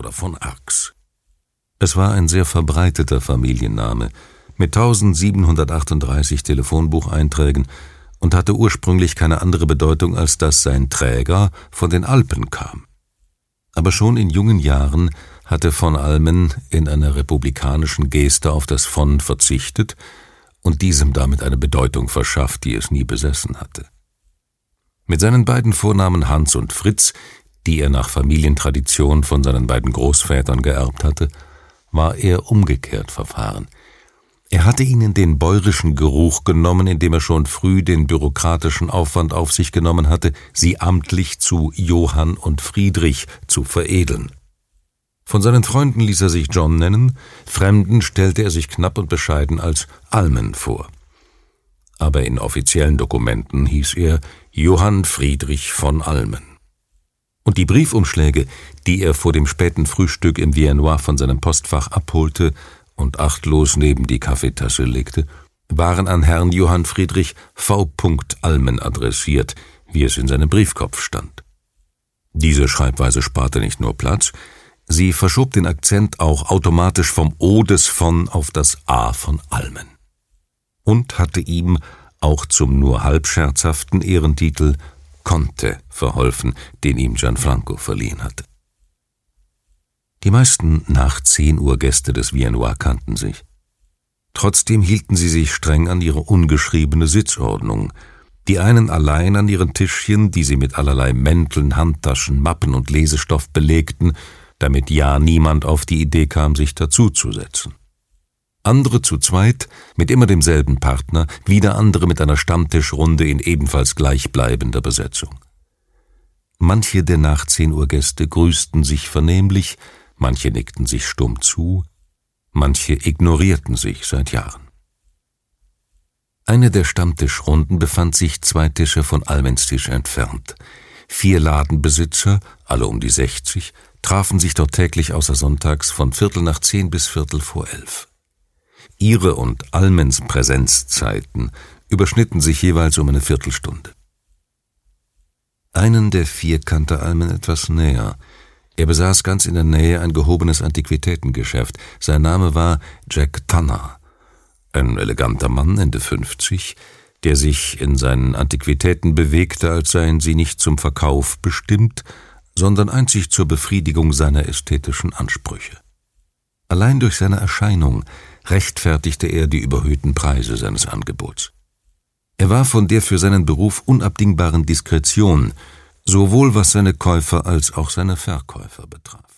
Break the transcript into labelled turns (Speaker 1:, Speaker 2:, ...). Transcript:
Speaker 1: oder von Arx. Es war ein sehr verbreiteter Familienname mit 1738 Telefonbucheinträgen und hatte ursprünglich keine andere Bedeutung, als dass sein Träger von den Alpen kam. Aber schon in jungen Jahren hatte von Almen in einer republikanischen Geste auf das von verzichtet und diesem damit eine Bedeutung verschafft, die es nie besessen hatte. Mit seinen beiden Vornamen Hans und Fritz, die er nach Familientradition von seinen beiden Großvätern geerbt hatte, war er umgekehrt verfahren. Er hatte ihnen den bäuerischen Geruch genommen, indem er schon früh den bürokratischen Aufwand auf sich genommen hatte, sie amtlich zu Johann und Friedrich zu veredeln. Von seinen Freunden ließ er sich John nennen, Fremden stellte er sich knapp und bescheiden als Almen vor. Aber in offiziellen Dokumenten hieß er Johann Friedrich von Almen. Und die Briefumschläge, die er vor dem späten Frühstück im Viennois von seinem Postfach abholte und achtlos neben die Kaffeetasse legte, waren an Herrn Johann Friedrich V. Almen adressiert, wie es in seinem Briefkopf stand. Diese Schreibweise sparte nicht nur Platz, Sie verschob den Akzent auch automatisch vom O des von auf das A von Almen und hatte ihm auch zum nur halb scherzhaften Ehrentitel Conte verholfen, den ihm Gianfranco verliehen hatte. Die meisten nach zehn Uhr Gäste des Viennois kannten sich. Trotzdem hielten sie sich streng an ihre ungeschriebene Sitzordnung, die einen allein an ihren Tischchen, die sie mit allerlei Mänteln, Handtaschen, Mappen und Lesestoff belegten, damit ja niemand auf die Idee kam, sich dazuzusetzen. Andere zu zweit, mit immer demselben Partner, wieder andere mit einer Stammtischrunde in ebenfalls gleichbleibender Besetzung. Manche der nach zehn Uhr Gäste grüßten sich vernehmlich, manche nickten sich stumm zu, manche ignorierten sich seit Jahren. Eine der Stammtischrunden befand sich zwei Tische von Almens Tisch entfernt. Vier Ladenbesitzer, alle um die sechzig, trafen sich dort täglich außer sonntags von Viertel nach zehn bis Viertel vor elf. Ihre und Almens Präsenzzeiten überschnitten sich jeweils um eine Viertelstunde. Einen der vier kannte Almen etwas näher. Er besaß ganz in der Nähe ein gehobenes Antiquitätengeschäft. Sein Name war Jack Tanner. Ein eleganter Mann, Ende 50, der sich in seinen Antiquitäten bewegte, als seien sie nicht zum Verkauf bestimmt, sondern einzig zur Befriedigung seiner ästhetischen Ansprüche. Allein durch seine Erscheinung rechtfertigte er die überhöhten Preise seines Angebots. Er war von der für seinen Beruf unabdingbaren Diskretion, sowohl was seine Käufer als auch seine Verkäufer betraf.